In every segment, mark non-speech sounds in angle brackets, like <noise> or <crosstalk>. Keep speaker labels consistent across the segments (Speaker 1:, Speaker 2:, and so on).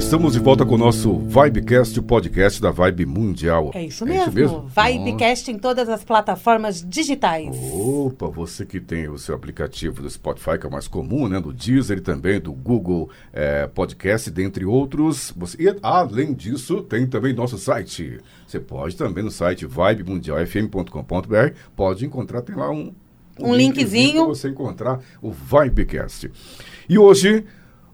Speaker 1: Estamos de volta com o nosso Vibecast, o podcast da Vibe Mundial.
Speaker 2: É isso mesmo. É isso mesmo? Vibecast em todas as plataformas digitais.
Speaker 1: Opa, você que tem o seu aplicativo do Spotify, que é o mais comum, né? Do Deezer e também do Google é, Podcast, dentre outros. Você, e, além disso, tem também nosso site. Você pode também no site vibemundialfm.com.br, pode encontrar, tem lá um,
Speaker 2: um, um linkzinho
Speaker 1: para você encontrar o Vibecast. E hoje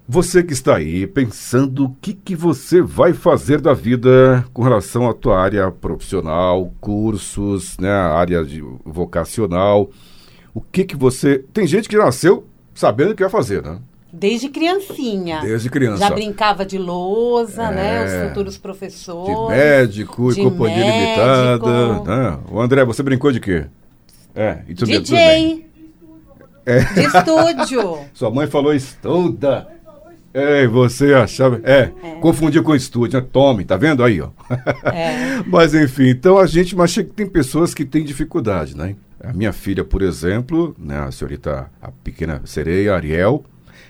Speaker 1: você que está aí pensando o que, que você vai fazer da vida com relação à tua área profissional, cursos, né, área de vocacional, o que que você... Tem gente que nasceu sabendo o que vai fazer, né?
Speaker 2: Desde criancinha.
Speaker 1: Desde criança.
Speaker 2: Já brincava de lousa, é, né? Os futuros professores.
Speaker 1: De médico de e companhia médico. limitada. Né? O André, você brincou de quê?
Speaker 2: É, e tudo DJ. Bem, é. De estúdio. <laughs>
Speaker 1: Sua mãe falou estuda. É, você achava. É, é. confundiu com estúdio, né? Tome, tá vendo aí, ó. É. <laughs> mas enfim, então a gente, mas tem pessoas que têm dificuldade, né? A minha filha, por exemplo, né, a senhorita, a pequena sereia, Ariel,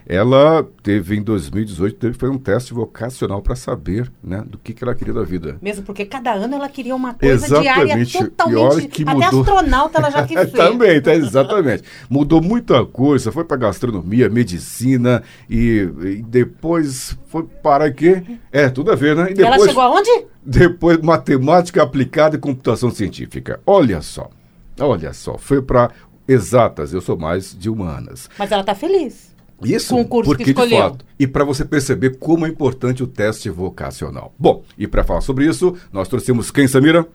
Speaker 1: ela teve em 2018 teve foi um teste vocacional para saber né, do que, que ela queria da vida.
Speaker 2: Mesmo porque cada ano ela queria uma coisa exatamente. diária totalmente. Que até mudou... astronauta ela já <laughs> quis ser.
Speaker 1: Também, tá, exatamente. Mudou muita coisa. Foi para gastronomia, medicina e, e, depois foi para quê? É, tudo a ver, né? E depois,
Speaker 2: ela chegou aonde?
Speaker 1: Depois matemática aplicada e computação científica. Olha só. Olha só, foi para exatas, eu sou mais de humanas.
Speaker 2: Mas ela está feliz.
Speaker 1: Isso, com o curso porque que escolheu. de fato, e para você perceber como é importante o teste vocacional. Bom, e para falar sobre isso, nós trouxemos quem, Samira?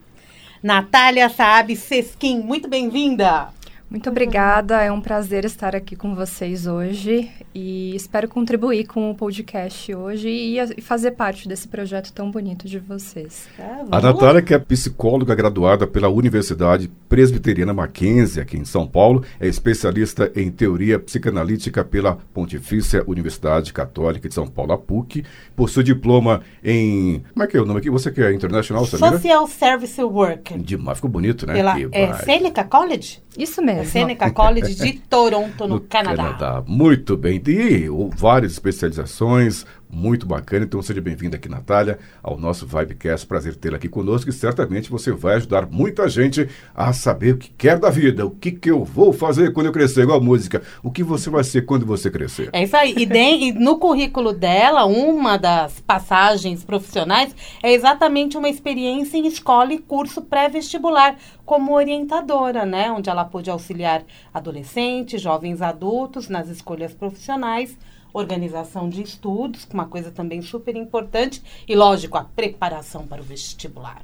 Speaker 2: Natália Saab Sesquim, muito bem-vinda.
Speaker 3: Muito obrigada, é um prazer estar aqui com vocês hoje e espero contribuir com o podcast hoje e, e fazer parte desse projeto tão bonito de vocês.
Speaker 1: É, a Natália, que é psicóloga graduada pela Universidade Presbiteriana Mackenzie, aqui em São Paulo, é especialista em teoria psicanalítica pela Pontifícia Universidade Católica de São Paulo, a PUC, possui diploma em. Como é que é o nome aqui? Você que é internacional, Samira?
Speaker 2: Social Service Worker.
Speaker 1: Demais, ficou bonito, né?
Speaker 2: Pela é, Seneca College?
Speaker 3: Isso mesmo.
Speaker 2: Seneca College de <laughs> Toronto, no, no Canadá. Canadá.
Speaker 1: Muito bem. E várias especializações, muito bacana. Então seja bem-vinda aqui, Natália, ao nosso Vibecast. Prazer tê-la aqui conosco e certamente você vai ajudar muita gente a saber o que quer da vida, o que, que eu vou fazer quando eu crescer, igual a música. O que você vai ser quando você crescer.
Speaker 2: É isso aí. E, de, e no currículo dela, uma das passagens profissionais é exatamente uma experiência em escola e curso pré-vestibular como orientadora, né? Onde ela pôde auxiliar adolescentes, jovens adultos nas escolhas profissionais organização de estudos, uma coisa também super importante, e lógico, a preparação para o vestibular.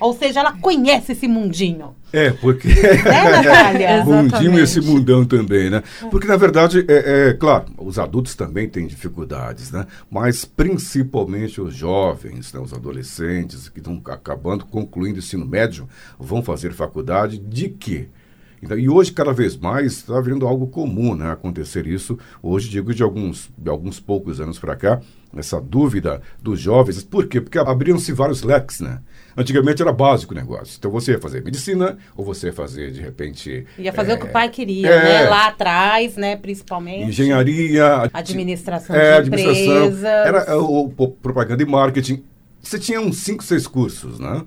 Speaker 2: Ou seja, ela conhece esse mundinho.
Speaker 1: É, porque. É, Natália? <laughs> mundinho e esse mundão também, né? Porque, na verdade, é, é, claro, os adultos também têm dificuldades, né? Mas principalmente os jovens, né? os adolescentes que estão acabando, concluindo o ensino médio, vão fazer faculdade de quê? Então, e hoje, cada vez mais, está virando algo comum né, acontecer isso. Hoje, digo de alguns, de alguns poucos anos para cá, essa dúvida dos jovens. Por quê? Porque abriram-se vários leques, né? Antigamente era básico o negócio. Então você ia fazer medicina ou você ia fazer, de repente.
Speaker 2: Ia fazer é, o que o pai queria, é, né? Lá atrás, né? Principalmente.
Speaker 1: Engenharia.
Speaker 2: Administração é, de administração, empresas.
Speaker 1: Era o, o, propaganda e marketing. Você tinha uns 5, 6 cursos, né?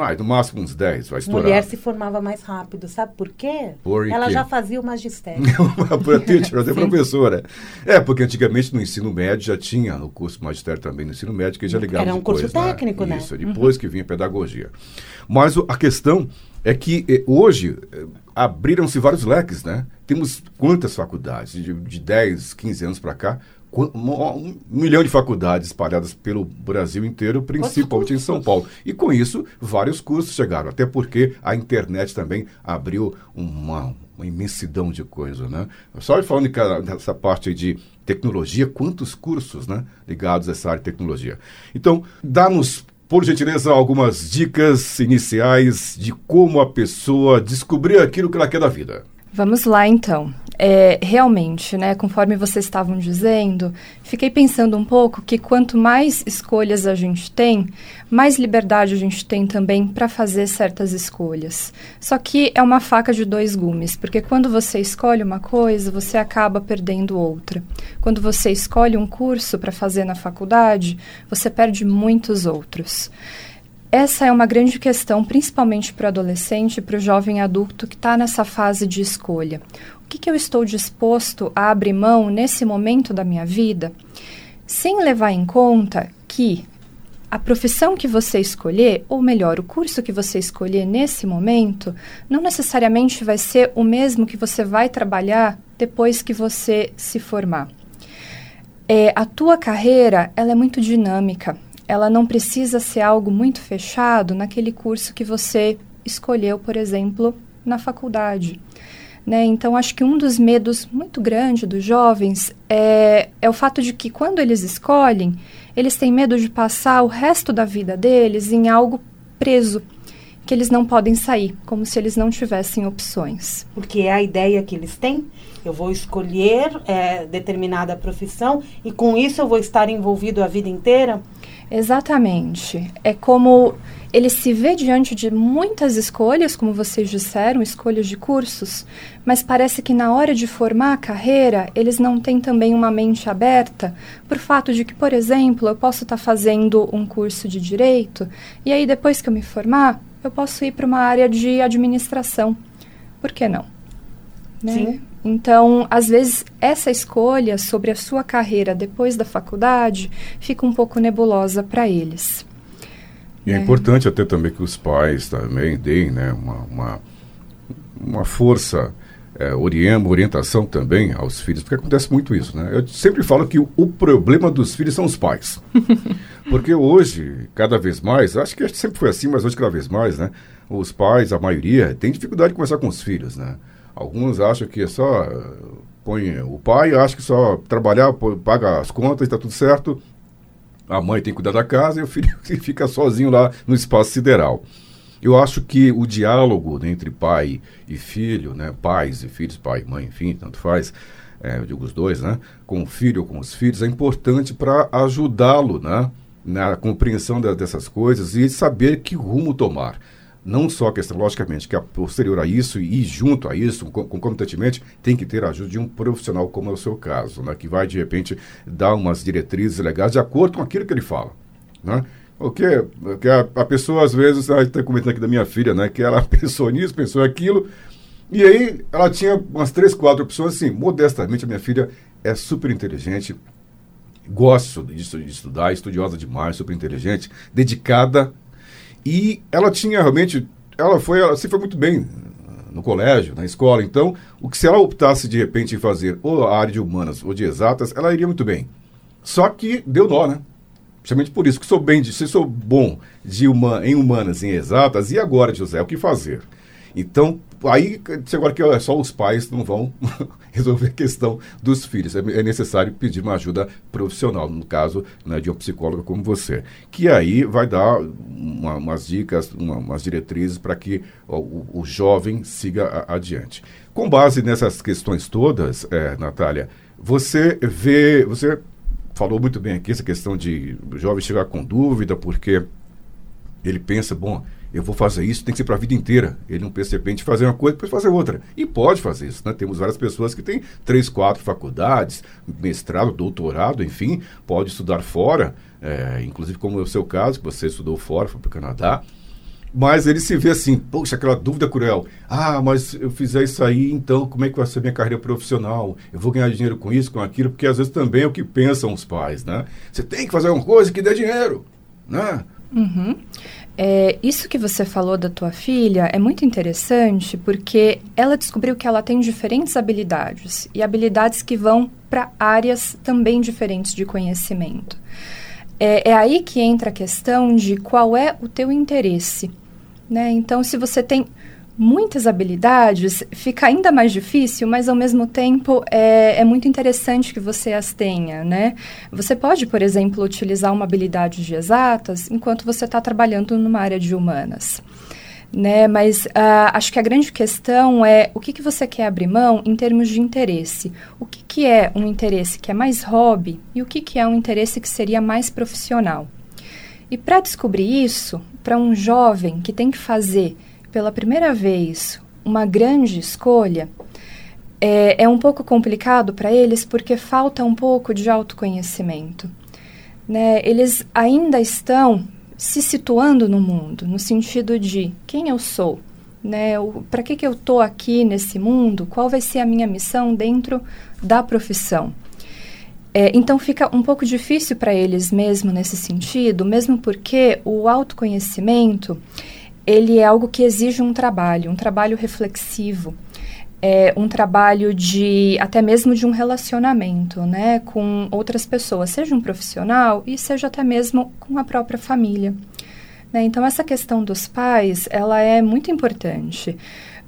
Speaker 1: Ah, no máximo uns 10, vai estourar.
Speaker 2: Mulher se formava mais rápido, sabe por quê?
Speaker 1: Por
Speaker 2: Ela quê? já fazia o magistério. <laughs>
Speaker 1: Para teacher, até professora. É, porque antigamente no ensino médio já tinha, no curso magistério também no ensino médio, que já ligava
Speaker 2: Era um
Speaker 1: depois,
Speaker 2: curso técnico, né?
Speaker 1: Isso, depois uhum. que vinha pedagogia. Mas a questão é que eh, hoje eh, abriram-se vários leques, né? Temos quantas faculdades? De, de 10, 15 anos para cá, um milhão de faculdades espalhadas pelo Brasil inteiro, principalmente em São Paulo. E com isso, vários cursos chegaram, até porque a internet também abriu uma, uma imensidão de coisa, né? Só falando dessa parte de tecnologia, quantos cursos, né, ligados a essa área de tecnologia. Então, dá-nos por gentileza, algumas dicas iniciais de como a pessoa descobrir aquilo que ela quer da vida.
Speaker 3: Vamos lá, então. É, realmente, né, conforme vocês estavam dizendo, fiquei pensando um pouco que quanto mais escolhas a gente tem, mais liberdade a gente tem também para fazer certas escolhas. Só que é uma faca de dois gumes, porque quando você escolhe uma coisa, você acaba perdendo outra. Quando você escolhe um curso para fazer na faculdade, você perde muitos outros. Essa é uma grande questão, principalmente para o adolescente e para o jovem adulto que está nessa fase de escolha. O que, que eu estou disposto a abrir mão nesse momento da minha vida, sem levar em conta que a profissão que você escolher, ou melhor, o curso que você escolher nesse momento, não necessariamente vai ser o mesmo que você vai trabalhar depois que você se formar. É, a tua carreira ela é muito dinâmica ela não precisa ser algo muito fechado naquele curso que você escolheu, por exemplo, na faculdade. Né? Então, acho que um dos medos muito grandes dos jovens é, é o fato de que, quando eles escolhem, eles têm medo de passar o resto da vida deles em algo preso, que eles não podem sair, como se eles não tivessem opções.
Speaker 2: Porque é a ideia que eles têm. Eu vou escolher é, determinada profissão e com isso eu vou estar envolvido a vida inteira.
Speaker 3: Exatamente. É como ele se vê diante de muitas escolhas, como vocês disseram, escolhas de cursos, mas parece que na hora de formar a carreira, eles não têm também uma mente aberta por fato de que, por exemplo, eu posso estar tá fazendo um curso de direito e aí depois que eu me formar, eu posso ir para uma área de administração. Por que não? Né? Sim. Então, às vezes, essa escolha sobre a sua carreira depois da faculdade fica um pouco nebulosa para eles.
Speaker 1: E é, é, importante até também que os pais também deem né, uma, uma, uma força, é, orientação também aos filhos, porque acontece muito isso. Né? Eu sempre falo que o, o problema dos filhos são os pais. <laughs> porque hoje, cada vez mais, acho que sempre foi assim, mas hoje cada vez mais, né? Os pais, a maioria, tem dificuldade de conversar com os filhos, né? Alguns acham que é só põe o pai acha que só trabalhar, paga as contas, está tudo certo. A mãe tem que cuidar da casa e o filho <laughs> fica sozinho lá no espaço sideral. Eu acho que o diálogo né, entre pai e filho, né, pais e filhos, pai e mãe, enfim, tanto faz, é, eu digo os dois, né, com o filho ou com os filhos, é importante para ajudá-lo né, na compreensão de, dessas coisas e saber que rumo tomar não só a questão, logicamente, que é posterior a isso e junto a isso, concomitantemente, tem que ter a ajuda de um profissional, como é o seu caso, né, que vai, de repente, dar umas diretrizes legais de acordo com aquilo que ele fala. Né? Porque, porque a, a pessoa, às vezes, está comentando aqui da minha filha, né, que ela <laughs> pensou nisso, pensou aquilo, e aí ela tinha umas três, quatro opções, assim, modestamente, a minha filha é super inteligente, gosta de, de estudar, estudiosa demais, super inteligente, dedicada e ela tinha realmente, ela foi, ela se foi muito bem no colégio, na escola. Então, o que se ela optasse de repente em fazer ou a área de humanas ou de exatas, ela iria muito bem. Só que deu dó, né? Justamente por isso que sou bem, de, se sou bom de uma, em humanas, em exatas, e agora, José, o que fazer? Então, aí, agora que só os pais não vão <laughs> resolver a questão dos filhos. É, é, necessário pedir uma ajuda profissional, no caso né, de um psicólogo como você, que aí vai dar uma, umas dicas, uma, umas diretrizes para que o, o, jovem siga a, adiante. Com base nessas questões todas, é, Natália, você vê, você falou muito bem aqui essa questão de o jovem chegar com dúvida, porque ele pensa, bom, eu vou fazer isso, tem que ser para a vida inteira. Ele não pensa de fazer uma coisa depois fazer outra. E pode fazer isso, né? Temos várias pessoas que têm três, quatro faculdades, mestrado, doutorado, enfim, pode estudar fora, é, inclusive como é o seu caso, que você estudou fora, foi para o Canadá. Mas ele se vê assim, poxa, aquela dúvida cruel. Ah, mas eu fizer isso aí, então como é que vai ser minha carreira profissional? Eu vou ganhar dinheiro com isso, com aquilo? Porque às vezes também é o que pensam os pais, né? Você tem que fazer uma coisa que dê dinheiro, né?
Speaker 3: Uhum. É, isso que você falou da tua filha é muito interessante porque ela descobriu que ela tem diferentes habilidades e habilidades que vão para áreas também diferentes de conhecimento. É, é, aí que entra a questão de qual é o teu interesse. Né? Então, se você tem muitas habilidades, fica ainda mais difícil, mas ao mesmo tempo é, é muito interessante que você as tenha, né? Você pode, por exemplo, utilizar uma habilidade de exatas enquanto você está trabalhando numa área de humanas. Né, mas uh, acho que a grande questão é o que, que você quer abrir mão em termos de interesse. O que, que é um interesse que é mais hobby e o que, que é um interesse que seria mais profissional. E para descobrir isso, para um jovem que tem que fazer pela primeira vez uma grande escolha, é, é um pouco complicado para eles porque falta um pouco de autoconhecimento. Né? Eles ainda estão se situando no mundo, no sentido de quem eu sou, né? Para que, que eu estou aqui nesse mundo? Qual vai ser a minha missão dentro da profissão? É, então fica um pouco difícil para eles mesmo nesse sentido, mesmo porque o autoconhecimento ele é algo que exige um trabalho, um trabalho reflexivo, é um trabalho de até mesmo de um relacionamento, né, com outras pessoas, seja um profissional e seja até mesmo com a própria família. Né? Então essa questão dos pais, ela é muito importante.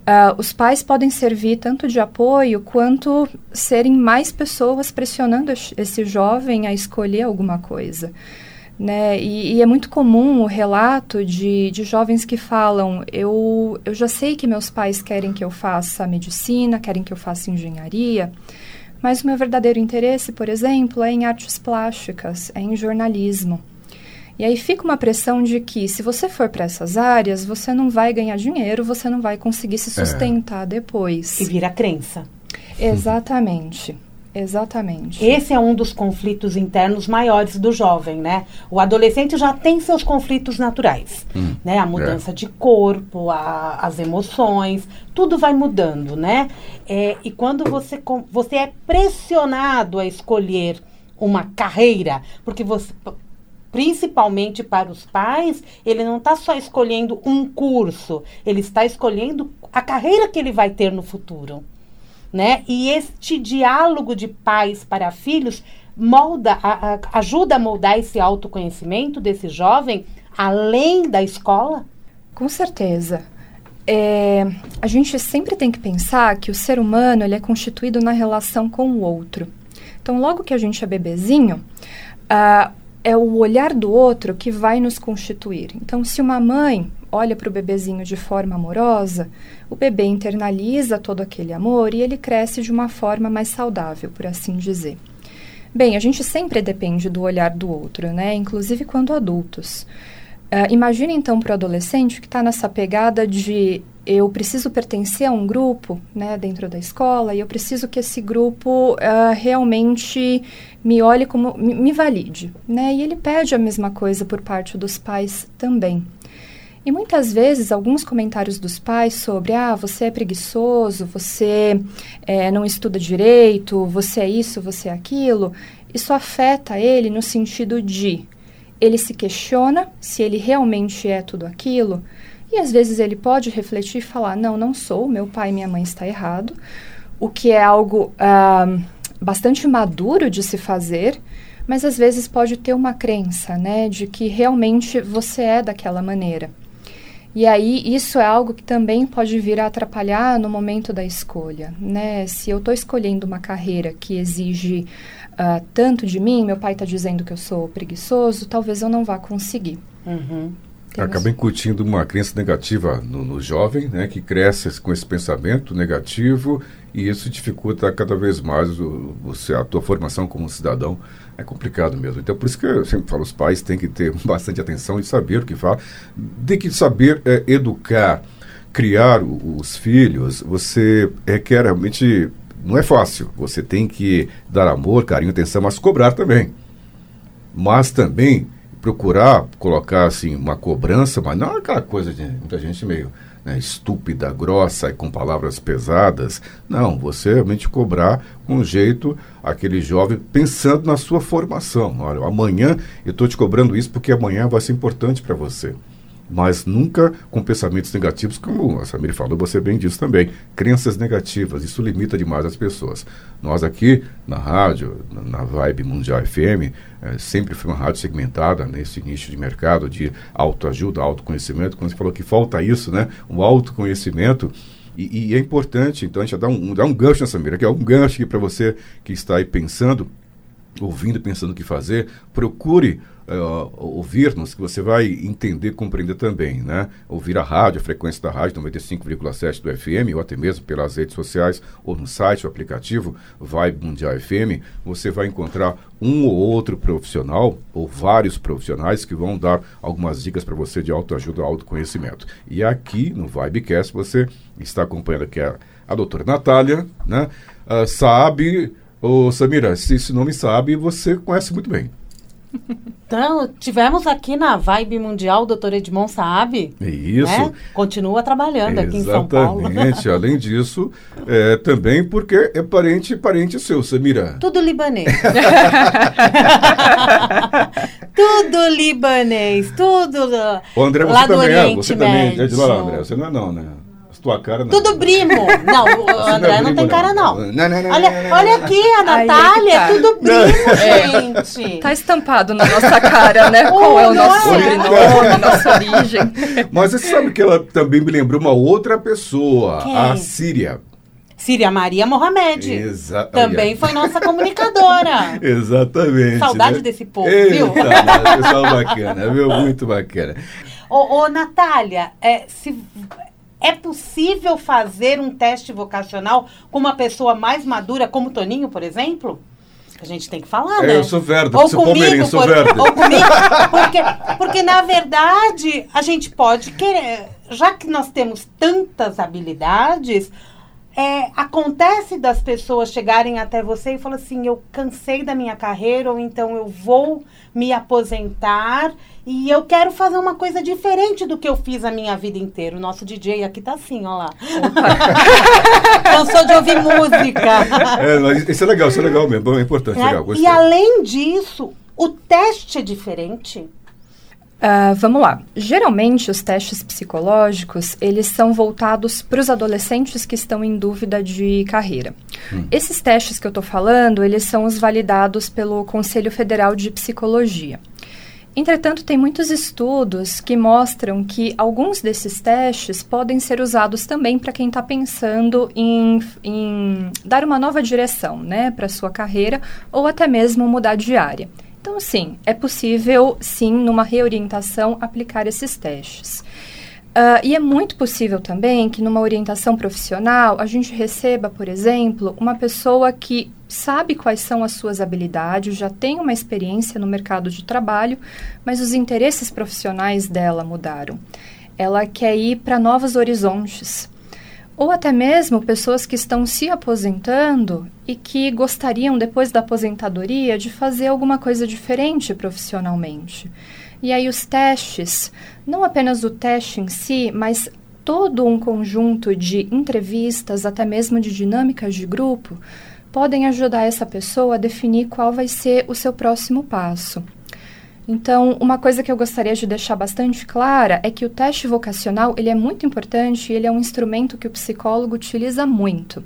Speaker 3: Uh, os pais podem servir tanto de apoio quanto serem mais pessoas pressionando esse jovem a escolher alguma coisa. Né? E, e, é muito comum o relato de, de jovens que falam: eu, eu já sei que meus pais querem que eu faça medicina, querem que eu faça engenharia, mas o meu verdadeiro interesse, por exemplo, é em artes plásticas, é em jornalismo. E aí fica uma pressão de que, se você for para essas áreas, você não vai ganhar dinheiro, você não vai conseguir se é. sustentar é. depois.
Speaker 2: E vira crença.
Speaker 3: Exatamente. Exatamente.
Speaker 2: Esse é um dos conflitos internos maiores do jovem, né? O adolescente já tem seus conflitos naturais, hum, né? A mudança é. de corpo, a, as emoções, tudo vai mudando, né? É, e quando você, você é pressionado a escolher uma carreira, porque você principalmente para os pais, ele não está só escolhendo um curso, ele está escolhendo a carreira que ele vai ter no futuro né? E este diálogo de pais para filhos molda, a, a, ajuda a moldar esse autoconhecimento desse jovem além da escola?
Speaker 3: Com certeza. É, a gente sempre tem que pensar que o ser humano ele é constituído na relação com o outro. Então, logo que a gente é bebezinho, uh, é o olhar do outro que vai nos constituir. Então, se uma mãe olha para o bebezinho de forma amorosa, o bebê internaliza todo aquele amor e ele cresce de uma forma mais saudável, por assim dizer. Bem, a gente sempre depende do olhar do outro, né? Inclusive quando adultos. Uh, imagine então para o adolescente que está nessa pegada de eu preciso pertencer a um grupo né, dentro da escola e eu preciso que esse grupo uh, realmente me olhe como me, me valide, né? E ele pede a mesma coisa por parte dos pais também. E muitas vezes, alguns comentários dos pais sobre, ah, você é preguiçoso, você é, não estuda direito, você é isso, você é aquilo, isso afeta ele no sentido de ele se questiona se ele realmente é tudo aquilo, e às vezes ele pode refletir e falar, não, não sou, meu pai e minha mãe está errado, o que é algo ah, bastante maduro de se fazer, mas às vezes pode ter uma crença, né, de que realmente você é daquela maneira. E aí isso é algo que também pode vir a atrapalhar no momento da escolha, né? Se eu estou escolhendo uma carreira que exige uh, tanto de mim, meu pai está dizendo que eu sou preguiçoso, talvez eu não vá conseguir.
Speaker 1: Uhum. Acaba incutindo uma crença negativa no, no, jovem, né, que cresce com esse pensamento negativo e isso dificulta cada vez mais o, você, a tua formação como cidadão. É complicado mesmo. Então, por isso que eu sempre falo, os pais têm que ter <laughs> bastante atenção e saber o que fala. Tem que saber é, educar, criar o, os filhos. Você requer realmente... Não é fácil. Você tem que dar amor, carinho, atenção, mas cobrar também. Mas também procurar colocar assim uma cobrança, mas não aquela coisa de muita gente meio né, estúpida, grossa e com palavras pesadas. Não, você realmente cobrar com um jeito aquele jovem pensando na sua formação. Olha, amanhã eu estou te cobrando isso porque amanhã vai ser importante para você. Mas nunca com pensamentos negativos, como a Samir falou, você bem disse também. Crenças negativas, isso limita demais as pessoas. Nós aqui na rádio, na Vibe Mundial FM, é, sempre foi uma rádio segmentada nesse nicho de mercado de autoajuda, autoconhecimento. Quando você falou que falta isso, né? O autoconhecimento. E, e é importante, então a gente dá um, dá um gancho nessa mira, que é um gancho para você que está aí pensando, ouvindo, pensando o que fazer, procure uh, ouvir-nos, que você vai entender, compreender também, né? Ouvir a rádio, a frequência da rádio 95,7 do FM, ou até mesmo pelas redes sociais, ou no site, o aplicativo Vibe Mundial FM, você vai encontrar um ou outro profissional, ou vários profissionais, que vão dar algumas dicas para você de autoajuda, autoconhecimento. E aqui no Vibecast você está acompanhando aqui a, a doutora Natália, né? Uh, sabe, ô Samira, se esse nome sabe, você conhece muito bem.
Speaker 2: Então, tivemos aqui na Vibe Mundial o doutor Edmond Saab.
Speaker 1: Isso. Né?
Speaker 2: Continua trabalhando
Speaker 1: Exatamente.
Speaker 2: aqui em São Paulo.
Speaker 1: Exatamente. <laughs> Além disso, é, também porque é parente parente seu, Samira.
Speaker 2: Tudo libanês. <laughs> tudo libanês. Tudo
Speaker 1: o André, você lá também do Oriente é. Você Médio. também é de lá, André. Você não é não, né? Tua cara não.
Speaker 2: Tudo primo. Não, o André não, não tem cara, não. Não, não, não. Olha, olha aqui, a Natália, é tudo primo, <laughs> gente.
Speaker 3: Tá estampado na nossa cara, né? Qual é o nosso é? sobrenome, nossa <laughs> origem.
Speaker 1: Mas você sabe que ela também me lembrou uma outra pessoa, Quem? a Síria.
Speaker 2: Síria Maria Mohamed. Exa Também foi nossa comunicadora. <laughs>
Speaker 1: Exatamente.
Speaker 2: Saudade né? desse povo, Eita, viu?
Speaker 1: Pessoal bacana, viu? Muito bacana.
Speaker 2: Ô, ô Natália, é, se é possível fazer um teste vocacional com uma pessoa mais madura, como Toninho, por exemplo? A gente tem que falar,
Speaker 1: é,
Speaker 2: né?
Speaker 1: Eu sou verde, ou comigo, sou verde.
Speaker 2: Ou comigo, porque, porque, na verdade, a gente pode querer... Já que nós temos tantas habilidades, é, acontece das pessoas chegarem até você e falar assim, eu cansei da minha carreira, ou então eu vou me aposentar e eu quero fazer uma coisa diferente do que eu fiz a minha vida inteira. O nosso DJ aqui tá assim, ó lá. <laughs> Cansou de ouvir música. <laughs>
Speaker 1: É, isso é legal, isso é legal mesmo, é importante, é, legal.
Speaker 2: E além disso, o teste é diferente.
Speaker 3: Uh, vamos lá. Geralmente, os testes psicológicos, eles são voltados para os adolescentes que estão em dúvida de carreira. Hum. Esses testes que eu estou falando, eles são os validados pelo Conselho Federal de Psicologia. Entretanto, tem muitos estudos que mostram que alguns desses testes podem ser usados também para quem está pensando em, em, dar uma nova direção né, para a sua carreira ou até mesmo mudar de área. Então, sim, é possível, sim, numa reorientação, aplicar esses testes. Uh, e é muito possível também que numa orientação profissional a gente receba, por exemplo, uma pessoa que sabe quais são as suas habilidades, já tem uma experiência no mercado de trabalho, mas os interesses profissionais dela mudaram. Ela quer ir para novos horizontes ou até mesmo pessoas que estão se aposentando e que gostariam, depois da aposentadoria, de fazer alguma coisa diferente profissionalmente. E aí os testes, não apenas o teste em si, mas todo um conjunto de entrevistas, até mesmo de dinâmicas de grupo, podem ajudar essa pessoa a definir qual vai ser o seu próximo passo. Então, uma coisa que eu gostaria de deixar bastante clara é que o teste vocacional ele é muito importante e ele é um instrumento que o psicólogo utiliza muito.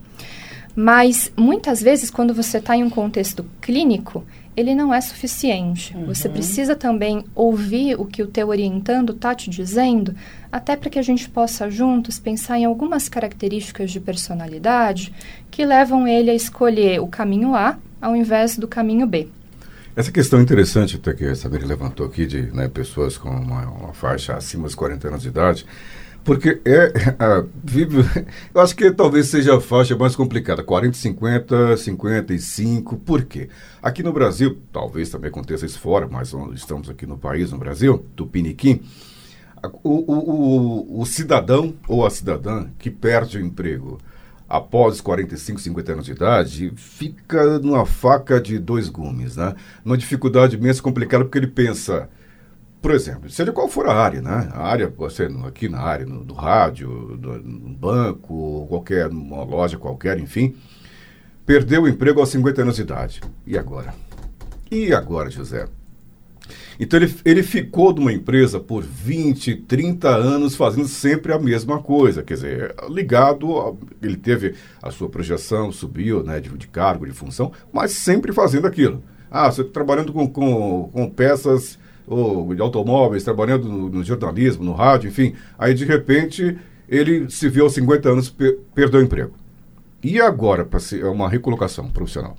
Speaker 3: Mas, muitas vezes, quando você está em um contexto clínico, ele não é suficiente. Uhum. Você precisa também ouvir o que o teu orientando está te dizendo, até para que a gente possa juntos pensar em algumas características de personalidade que levam ele a escolher o caminho A ao invés do caminho B.
Speaker 1: Essa questão interessante até que a Sabrina levantou aqui de né, pessoas com uma, uma, faixa acima dos 40 anos de idade, porque é, eu acho que talvez seja a faixa mais complicada, 40, 50, 55, por quê? Aqui no Brasil, talvez também aconteça isso fora, mas estamos aqui no país, no Brasil, Tupiniquim, o, o, o, o cidadão ou a cidadã que perde o emprego, após 45, 50 anos de idade, fica numa faca de dois gumes, né? Uma dificuldade imensa, complicada, porque ele pensa, por exemplo, seja qual for a área, né? A área, você aqui na área no, do rádio, do, no banco, qualquer, uma loja qualquer, enfim, perdeu o emprego aos 50 anos de idade. E agora? E agora, José? Então ele, ele ficou de uma empresa por 20, 30 anos fazendo sempre a mesma coisa. Quer dizer, ligado, a, ele teve a sua projeção, subiu né, de, de cargo, de função, mas sempre fazendo aquilo. Ah, você trabalhando com, com, com peças ou de automóveis, trabalhando no, no, jornalismo, no rádio, enfim. Aí, de repente, ele se viu aos 50 anos, per perdeu o emprego. E agora, para ser uma recolocação profissional?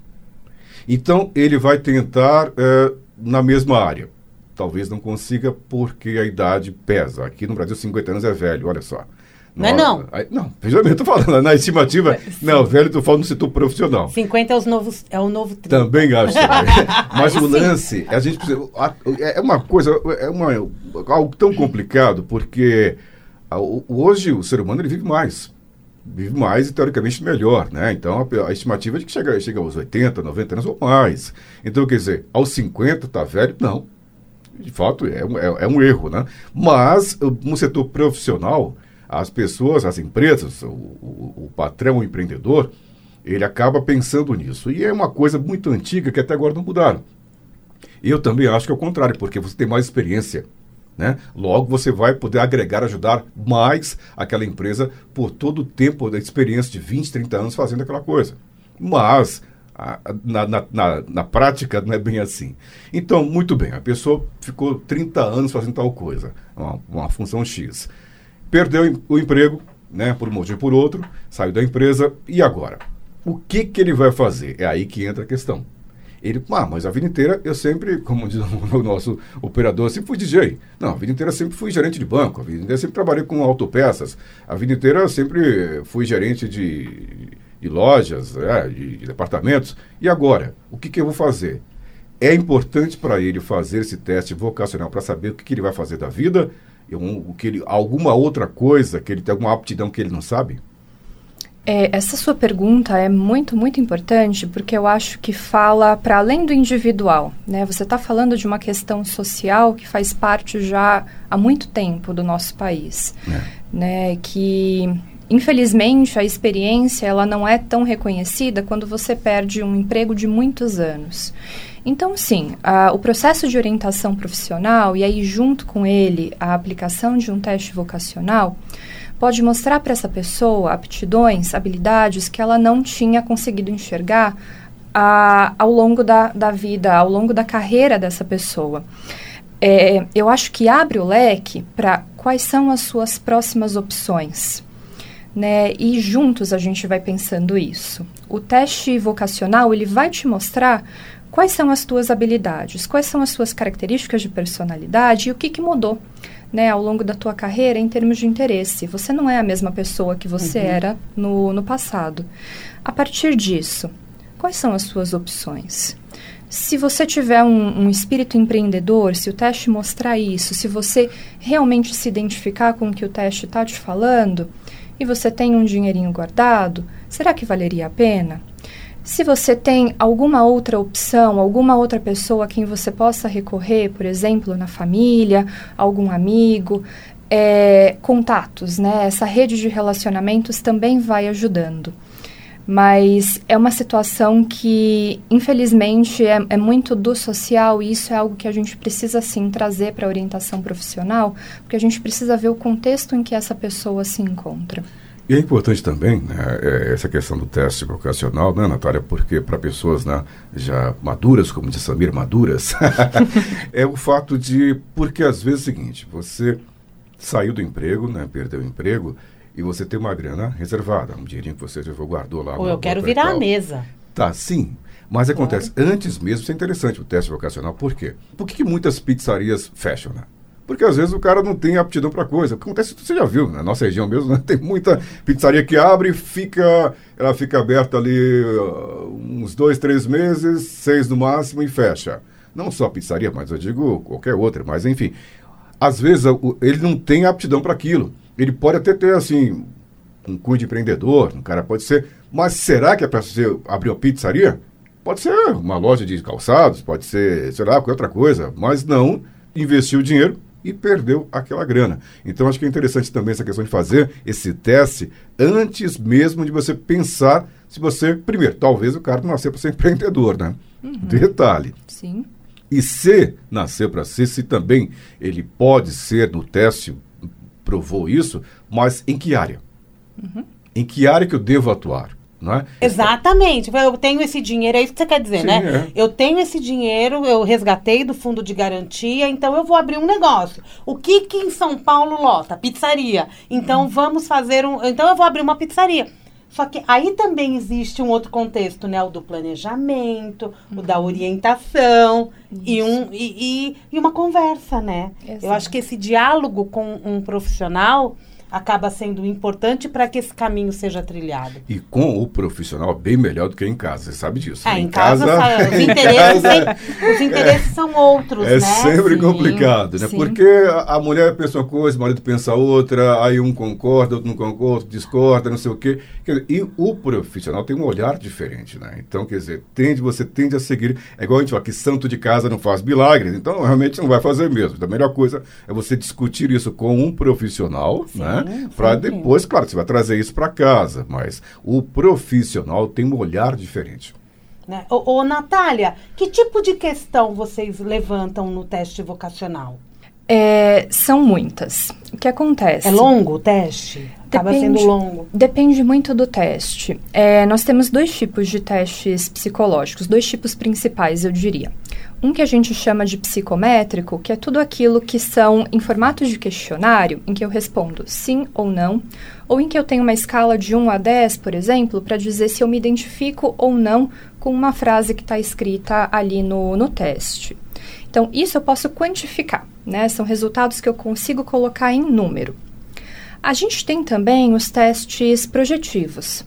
Speaker 1: Então, ele vai tentar é, na mesma área. Talvez não consiga porque a idade pesa. Aqui no Brasil, 50 anos é velho, olha só.
Speaker 2: Não é não?
Speaker 1: Aí, não, <laughs> veja bem, eu tô falando, na estimativa, <laughs> não, velho, tô falando no setor profissional.
Speaker 2: 50 é, os novos, é o novo 30.
Speaker 1: Também acho. <laughs> Mas o lance, a gente precisa, é uma coisa, é uma, algo tão complicado, porque hoje o ser humano ele vive mais. Vive mais e teoricamente melhor, né? Então a, a estimativa é de que chega, chega aos 80, 90 anos ou mais. Então, quer dizer, aos 50 tá velho? Não. De fato, é, é, é um erro, né? Mas no setor profissional, as pessoas, as empresas, o, o, o patrão, o empreendedor, ele acaba pensando nisso. E é uma coisa muito antiga que até agora não mudaram. Eu também acho que é o contrário, porque você tem mais experiência. Né? Logo, você vai poder agregar, ajudar mais aquela empresa por todo o tempo da experiência de 20, 30 anos fazendo aquela coisa. Mas, na, na, na, na, prática, não é bem assim. Então, muito bem, a pessoa ficou 30 anos fazendo tal coisa, uma, uma função X perdeu o emprego, né, por um motivo ou por outro, saiu da empresa, e agora? O que, que ele vai fazer? É aí que entra a questão. Ele, ah, mas a vida inteira eu sempre, <laughs> como diz o nosso operador, sempre fui DJ. Não, a vida inteira sempre fui gerente de banco, a vida inteira sempre trabalhei com autopeças, a vida inteira sempre fui gerente de, de lojas, é, de, de, departamentos. E agora? O que, que eu vou fazer? É importante para ele fazer esse teste vocacional para saber o que, que ele vai fazer da vida um, que ele, alguma outra coisa que ele tem alguma aptidão que ele não sabe?
Speaker 3: É, essa sua pergunta é muito, muito importante porque eu acho que fala para além do individual. Né? Você está falando de uma questão social que faz parte já há muito tempo do nosso país. É. Né? Que, infelizmente, a experiência ela não é tão reconhecida quando você perde um emprego de muitos anos. Então, sim, a, o processo de orientação profissional e aí, junto com ele, a aplicação de um teste vocacional pode mostrar para essa pessoa aptidões, habilidades que ela não tinha conseguido enxergar a, ao longo da, da vida, ao longo da carreira dessa pessoa. É, eu acho que abre o leque para quais são as suas próximas opções. Né? E juntos a gente vai pensando isso. O teste vocacional ele vai te mostrar quais são as tuas habilidades, quais são as suas características de personalidade e o que, que mudou né, ao longo da tua carreira em termos de interesse. Você não é a mesma pessoa que você uhum. era no, no passado. A partir disso, quais são as suas opções? Se você tiver um, um, espírito empreendedor, se o teste mostrar isso, se você realmente se identificar com o que o teste está te falando e você tem um dinheirinho guardado, será que valeria a pena? Se você tem alguma outra opção, alguma outra pessoa a quem você possa recorrer, por exemplo, na família, algum amigo, é, contatos, né? Essa rede de relacionamentos também vai ajudando. Mas é uma situação que, infelizmente, é, é muito do social e isso é algo que a gente precisa, sim, trazer para a orientação profissional, porque a gente precisa ver o contexto em que essa pessoa se encontra.
Speaker 1: E é importante também né, é, essa questão do teste vocacional, né, Natália? Porque para pessoas né, já maduras, como diz Samir, maduras, <laughs> é o fato de. Porque às vezes é o seguinte: você saiu do emprego, né, perdeu o emprego, e você tem uma grana reservada, um dinheirinho que você guardou lá.
Speaker 2: Ou eu quero virar a mesa.
Speaker 1: Tá, sim. Mas acontece, antes mesmo, isso é interessante o teste vocacional. Por quê? Por que, que muitas pizzarias fecham, né? Porque às vezes o cara não tem aptidão para coisa. Acontece, você já viu, na nossa região mesmo, né? <laughs> tem muita pizzaria que abre, fica, ela fica aberta ali uh, uns dois, três meses, seis no máximo e fecha. Não só pizzaria, mas eu digo qualquer outra, mas enfim. Às vezes ele não tem aptidão para aquilo. Ele pode até ter assim um cunho de empreendedor, um cara pode ser, mas será que é para você abrir uma pizzaria? Pode ser uma loja de calçados, pode ser, sei lá, qualquer outra coisa, mas não investiu dinheiro e perdeu aquela grana. Então, acho que é interessante também essa questão de fazer esse teste antes mesmo de você pensar se você, primeiro, talvez o cara não nasceu para ser <laughs> empreendedor, né? Uhum. Detalhe.
Speaker 3: Sim.
Speaker 1: E se nascer para ser, se também ele pode ser no teste, provou isso, mas em que área? Uhum. Em que área que eu devo atuar? É?
Speaker 2: Exatamente. Eu tenho esse dinheiro, é isso que você quer dizer, Sim, né? É. Eu tenho esse dinheiro, eu resgatei do fundo de garantia, então eu vou abrir um negócio. O que que em São Paulo lota? Pizzaria. Então uhum. vamos fazer um. Então eu vou abrir uma pizzaria. Só que aí também existe um outro contexto, né? O do planejamento, uhum. o da uhum. orientação e, um, e, e, e, uma conversa, né? Exato. Eu acho que esse diálogo com um profissional acaba sendo importante para que esse caminho seja trilhado.
Speaker 1: E com o profissional bem melhor do que em casa, você sabe disso.
Speaker 2: É, em, em, casa, casa os, <laughs> interesses, casa, os interesses são outros,
Speaker 1: é
Speaker 2: né?
Speaker 1: sempre Sim. complicado, né? Sim. Porque a mulher pensa uma coisa, o marido pensa outra, aí um concorda, outro não concorda, discorda, não sei o quê. E o profissional tem um olhar diferente, né? Então, quer dizer, tende, você tende a seguir. É igual a gente fala que santo de casa não faz milagres, então realmente não vai fazer mesmo. Então, a melhor coisa é você discutir isso com um profissional, Sim. né? Para depois, claro, você vai trazer isso para casa, mas o profissional tem um olhar diferente.
Speaker 2: Né? Ô, ô, Natália, que tipo de questão vocês levantam no teste vocacional?
Speaker 3: É, são muitas. O que acontece?
Speaker 2: É longo o teste? Acaba depende, sendo longo.
Speaker 3: Depende muito do teste. É, nós temos dois tipos de testes psicológicos, dois tipos principais, eu diria. Um que a gente chama de psicométrico, que é tudo aquilo que são em formatos de questionário, em que eu respondo sim ou não, ou em que eu tenho uma escala de 1 a 10, por exemplo, para dizer se eu me identifico ou não com uma frase que está escrita ali no, no teste. Então, isso eu posso quantificar, né? São resultados que eu consigo colocar em número. A gente tem também os testes projetivos.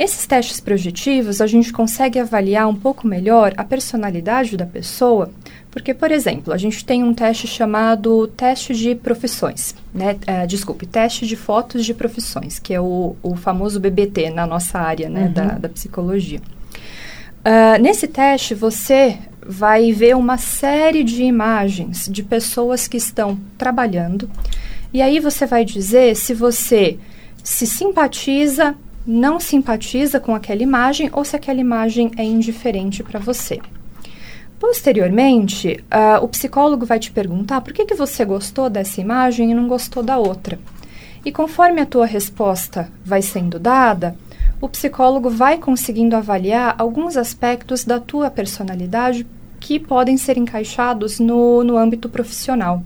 Speaker 3: Esses testes projetivos, a gente consegue avaliar um pouco melhor a personalidade da pessoa, porque, por exemplo, a gente tem um teste chamado teste de profissões, né? É, desculpe, teste de fotos de profissões, que é o, o famoso BBT na nossa área né, uhum. da, da, psicologia. Uh, nesse teste, você vai ver uma série de imagens de pessoas que estão trabalhando, e aí você vai dizer se você se simpatiza não simpatiza com aquela imagem ou se aquela imagem é indiferente para você. Posteriormente, uh, o psicólogo vai te perguntar por que, que você gostou dessa imagem e não gostou da outra. E conforme a tua resposta vai sendo dada, o psicólogo vai conseguindo avaliar alguns aspectos da tua personalidade que podem ser encaixados no, no âmbito profissional.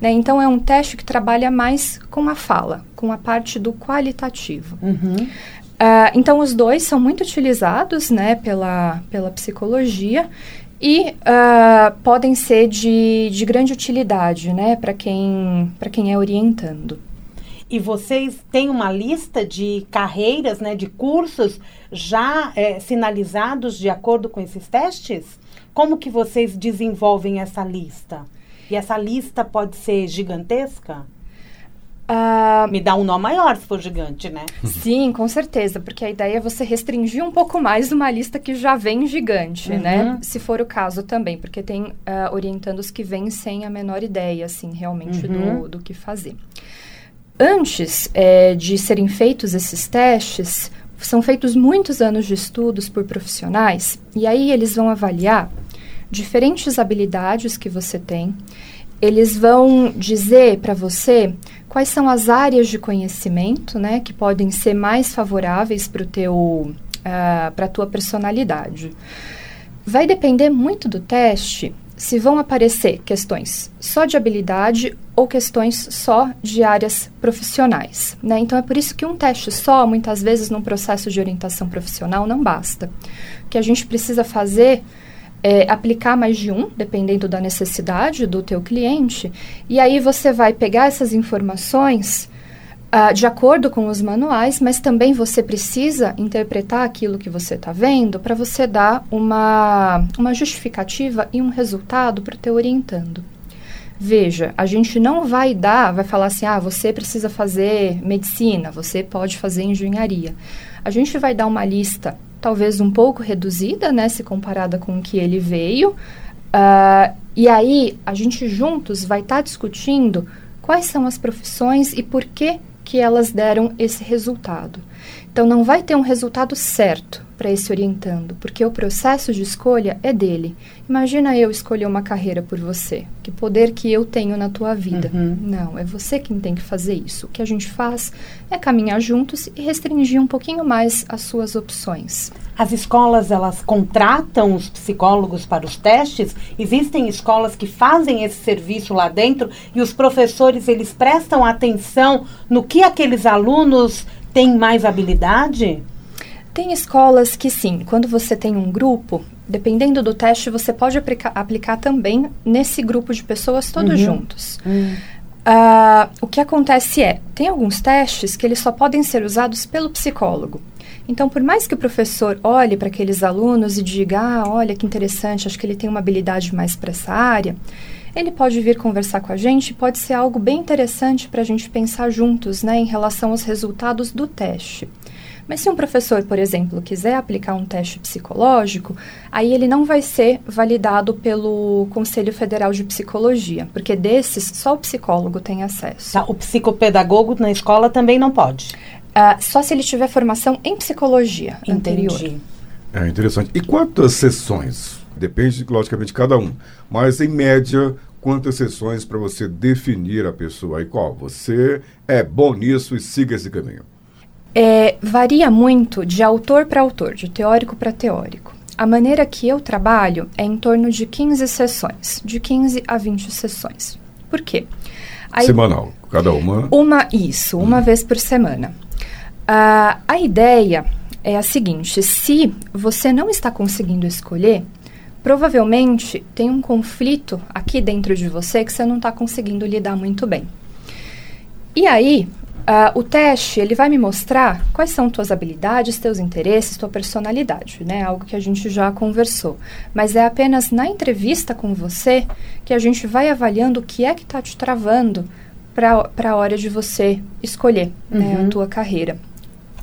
Speaker 3: Né? Então, é um teste que trabalha mais com a fala, com a parte do qualitativo. Uhum. Uh, então, os dois são muito utilizados né, pela, pela psicologia e uh, podem ser de, de grande utilidade né, para quem, quem é orientando.
Speaker 2: E vocês têm uma lista de carreiras, né, de cursos já é, sinalizados de acordo com esses testes? Como que vocês desenvolvem essa lista? E essa lista pode ser gigantesca? Uh, Me dá um nó maior se for gigante, né? <laughs>
Speaker 3: Sim, com certeza, porque a ideia é você restringir um pouco mais uma lista que já vem gigante, uhum. né? Se for o caso também, porque tem uh, orientandos que vêm sem a menor ideia, assim, realmente uhum. do, do que fazer. Antes é, de serem feitos esses testes, são feitos muitos anos de estudos por profissionais, e aí eles vão avaliar diferentes habilidades que você tem. Eles vão dizer para você quais são as áreas de conhecimento, né, que podem ser mais favoráveis para teu uh, para a tua personalidade. Vai depender muito do teste se vão aparecer questões só de habilidade ou questões só de áreas profissionais. Né? Então, é por isso que um teste só, muitas vezes, num processo de orientação profissional, não basta. O que a gente precisa fazer é, aplicar mais de um, dependendo da necessidade do teu cliente, e aí você vai pegar essas informações uh, de acordo com os manuais, mas também você precisa interpretar aquilo que você está vendo para você dar uma, uma justificativa e um resultado para o teu orientando. Veja, a gente não vai dar, vai falar assim, ah, você precisa fazer medicina, você pode fazer engenharia. A gente vai dar uma lista talvez um pouco reduzida, né, se comparada com o que ele veio. Uh, e aí a gente juntos vai estar tá discutindo quais são as profissões e por que que elas deram esse resultado. Então, não vai ter um resultado certo para esse orientando, porque o processo de escolha é dele. Imagina eu escolher uma carreira por você. Que poder que eu tenho na tua vida? Uhum. Não, é você quem tem que fazer isso. O que a gente faz é caminhar juntos e restringir um pouquinho mais as suas opções.
Speaker 2: As escolas, elas contratam os psicólogos para os testes? Existem escolas que fazem esse serviço lá dentro e os professores, eles prestam atenção no que aqueles alunos têm mais habilidade?
Speaker 3: Tem escolas que sim, quando você tem um grupo, dependendo do teste, você pode aplicar, aplicar também nesse grupo de pessoas todos uhum. juntos. Uhum. Uh, o que acontece é, tem alguns testes que eles só podem ser usados pelo psicólogo. Então, por mais que o professor olhe para aqueles alunos e diga, ah, olha que interessante, acho que ele tem uma habilidade mais para essa área, ele pode vir conversar com a gente, pode ser algo bem interessante para a gente pensar juntos, né, em relação aos resultados do teste. Mas se um professor, por exemplo, quiser aplicar um teste psicológico, aí ele não vai ser validado pelo Conselho Federal de Psicologia, porque desses só o psicólogo tem acesso.
Speaker 2: Tá, o psicopedagogo na escola também não pode?
Speaker 3: Uh, só se ele tiver formação em psicologia Entendi. anterior.
Speaker 1: É interessante. E quantas sessões? Depende, logicamente, de cada um. Mas, em média, quantas sessões para você definir a pessoa? E qual? Você é bom nisso e siga esse caminho.
Speaker 3: É, varia muito de autor para autor, de teórico para teórico. A maneira que eu trabalho é em torno de 15 sessões, de 15 a 20 sessões. Por quê?
Speaker 1: Aí, Semanal, cada uma?
Speaker 3: Uma, isso, uma hum. vez por semana. Uh, a ideia é a seguinte: se você não está conseguindo escolher, provavelmente tem um conflito aqui dentro de você que você não está conseguindo lidar muito bem. E aí, Uh, o teste, ele vai me mostrar quais são tuas habilidades, teus interesses, tua personalidade, né? Algo que a gente já conversou. Mas é apenas na entrevista com você que a gente vai avaliando o que é que está te travando para a hora de você escolher uhum. né, a uhum. tua carreira.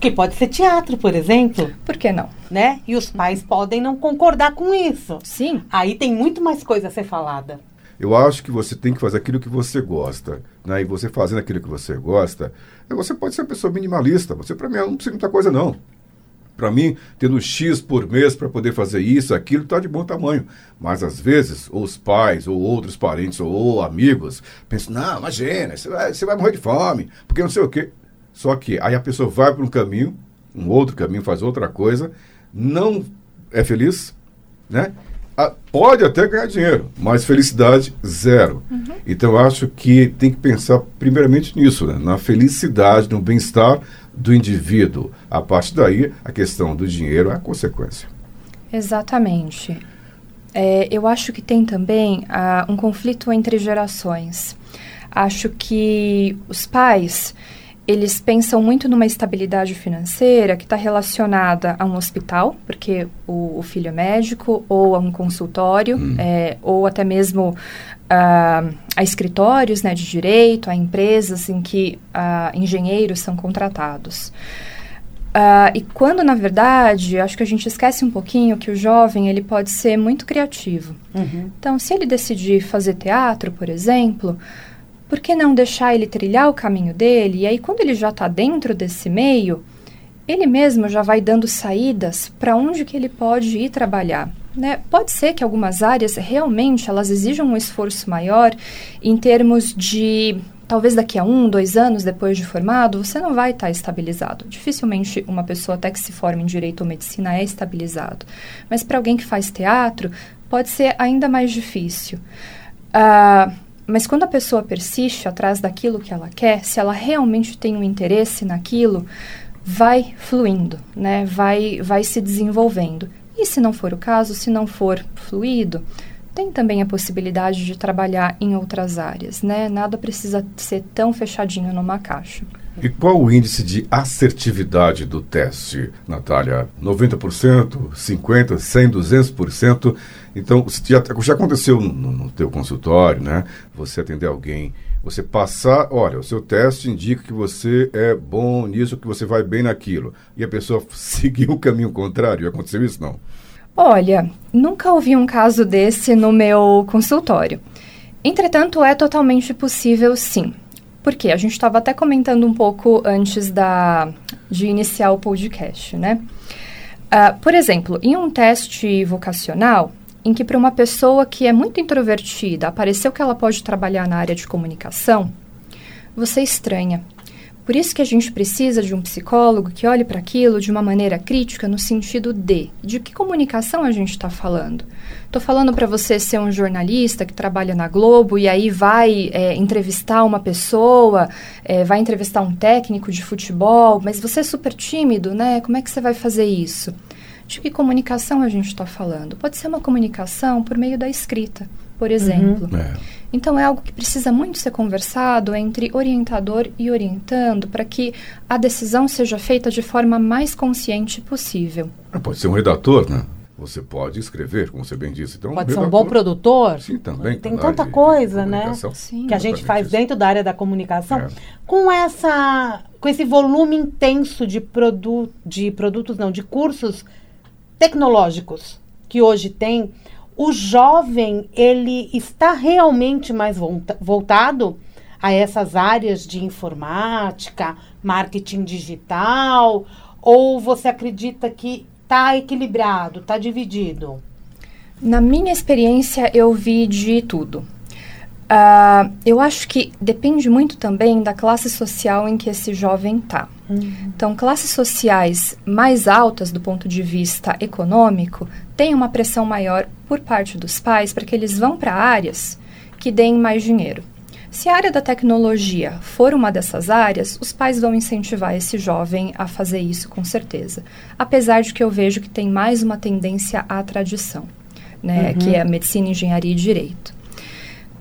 Speaker 2: Que pode ser teatro, por exemplo.
Speaker 3: Por que não?
Speaker 2: Né? E os pais podem não concordar com isso.
Speaker 3: Sim.
Speaker 2: Aí tem muito mais coisa a ser falada.
Speaker 1: Eu acho que você tem que fazer aquilo que você gosta. Né? E você fazendo aquilo que você gosta, você pode ser uma pessoa minimalista. Você, para mim, não precisa de muita coisa, não. Para mim, tendo X por mês para poder fazer isso, aquilo, está de bom tamanho. Mas, às vezes, os pais, ou outros parentes, ou amigos, pensam, não, imagina, você vai, você vai morrer de fome, porque não sei o quê. Só que aí a pessoa vai para um caminho, um outro caminho, faz outra coisa, não é feliz, né? Ah, pode até ganhar dinheiro, mas felicidade zero. Uhum. Então acho que tem que pensar primeiramente nisso, né? na felicidade, no bem-estar do indivíduo. A partir daí, a questão do dinheiro é a consequência.
Speaker 3: Exatamente. É, eu acho que tem também uh, um conflito entre gerações. Acho que os pais eles pensam muito numa estabilidade financeira que está relacionada a um hospital, porque o, o, filho é médico, ou a um consultório, hum. é, ou até mesmo uh, a escritórios né, de direito, a empresas em que uh, engenheiros são contratados. Uh, e quando, na verdade, acho que a gente esquece um pouquinho que o jovem ele pode ser muito criativo. Uhum. Então, se ele decidir fazer teatro, por exemplo, por que não deixar ele trilhar o caminho dele? E aí, quando ele já está dentro desse meio, ele mesmo já vai dando saídas para onde que ele pode ir trabalhar. Né? Pode ser que algumas áreas realmente elas exijam um esforço maior em termos de talvez daqui a um, dois anos depois de formado, você não vai estar tá estabilizado. Dificilmente uma pessoa até que se forme em direito ou medicina é estabilizado. Mas para alguém que faz teatro, pode ser ainda mais difícil. Uh, mas quando a pessoa persiste atrás daquilo que ela quer, se ela realmente tem um interesse naquilo, vai fluindo, né? Vai, vai se desenvolvendo. E se não for o caso, se não for fluido, tem também a possibilidade de trabalhar em outras áreas, né? Nada precisa ser tão fechadinho numa caixa.
Speaker 1: E qual o índice de assertividade do teste, Natália? 90%, 50%, 100%, 200%? Então, já, já aconteceu no, no teu consultório, né? Você atender alguém, você passar, olha, o seu teste indica que você é bom nisso, que você vai bem naquilo. E a pessoa <laughs> seguiu o caminho contrário. Aconteceu isso, não?
Speaker 3: Olha, nunca ouvi um caso desse no meu consultório. Entretanto, é totalmente possível, sim. Porque a gente estava até comentando um pouco antes da, de iniciar o podcast, né? Uh, por exemplo, em um teste vocacional, em que para uma pessoa que é muito introvertida apareceu que ela pode trabalhar na área de comunicação, você estranha. Por isso que a gente precisa de um psicólogo que olhe para aquilo de uma maneira crítica no sentido de de que comunicação a gente está falando. Estou falando para você ser um jornalista que trabalha na Globo e aí vai é, entrevistar uma pessoa, é, vai entrevistar um técnico de futebol, mas você é super tímido, né? Como é que você vai fazer isso? De que comunicação a gente está falando? Pode ser uma comunicação por meio da escrita, por exemplo. Uhum. É. Então, é algo que precisa muito ser conversado entre orientador e orientando para que a decisão seja feita de forma mais consciente possível.
Speaker 1: Ah, pode ser um redator, né? Você pode escrever, como você bem disse. Então,
Speaker 2: pode um ser um bom produtor.
Speaker 1: Sim, também.
Speaker 2: Tem tanta coisa, né? Sim, que a gente faz isso. dentro da área da comunicação. É. Com essa, com esse volume intenso de, produ de produtos, não, de cursos tecnológicos que hoje tem, o jovem ele está realmente mais voltado a essas áreas de informática, marketing digital, ou você acredita que está equilibrado, está dividido?
Speaker 3: Na minha experiência, eu vi de tudo. Uh, eu acho que depende muito também da classe social em que esse jovem está. Uhum. Então, classes sociais mais altas do ponto de vista econômico têm uma pressão maior por parte dos pais para que eles vão para áreas que deem mais dinheiro. Se a área da tecnologia for uma dessas áreas, os pais vão incentivar esse jovem a fazer isso com certeza. Apesar de que eu vejo que tem mais uma tendência à tradição, né, uhum. que é medicina, engenharia e direito.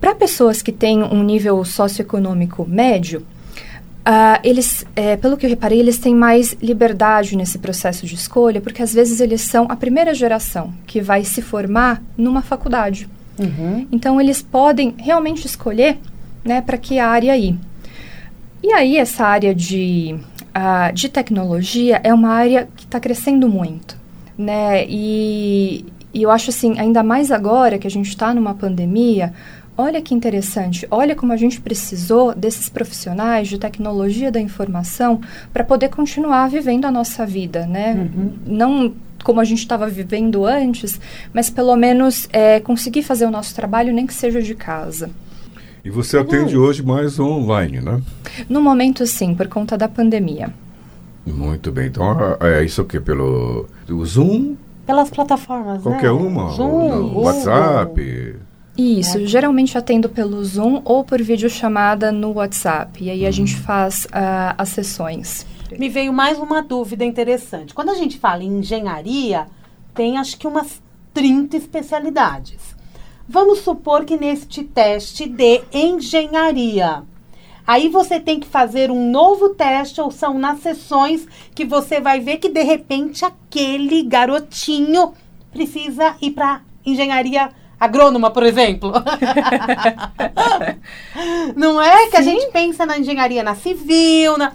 Speaker 3: Para pessoas que têm um nível socioeconômico médio, Uh, eles, é, pelo que eu reparei, eles têm mais liberdade nesse processo de escolha, porque às vezes eles são a primeira geração que vai se formar numa faculdade. Uhum. Então eles podem realmente escolher né, para que área ir. E aí essa área de, uh, de tecnologia é uma área que está crescendo muito. Né? E, e eu acho assim, ainda mais agora que a gente está numa pandemia, Olha que interessante, olha como a gente precisou desses profissionais de tecnologia da informação para poder continuar vivendo a nossa vida, né? Uhum. Não como a gente estava vivendo antes, mas pelo menos é, conseguir fazer o nosso trabalho, nem que seja de casa.
Speaker 1: E você atende hoje mais online, né?
Speaker 3: No momento, sim, por conta da pandemia.
Speaker 1: Muito bem. Então, é, é isso o quê? Pelo Zoom?
Speaker 2: Pelas plataformas,
Speaker 1: Qualquer
Speaker 2: né?
Speaker 1: uma? Zoom, WhatsApp?
Speaker 3: Isso, é. geralmente atendo pelo Zoom ou por videochamada no WhatsApp. E aí a hum. gente faz uh, as sessões.
Speaker 2: Me veio mais uma dúvida interessante. Quando a gente fala em engenharia, tem acho que umas 30 especialidades. Vamos supor que neste teste de engenharia, aí você tem que fazer um novo teste ou são nas sessões que você vai ver que de repente aquele garotinho precisa ir para engenharia agrônoma, por exemplo. <laughs> Não é que Sim. a gente pensa na engenharia na civil, na...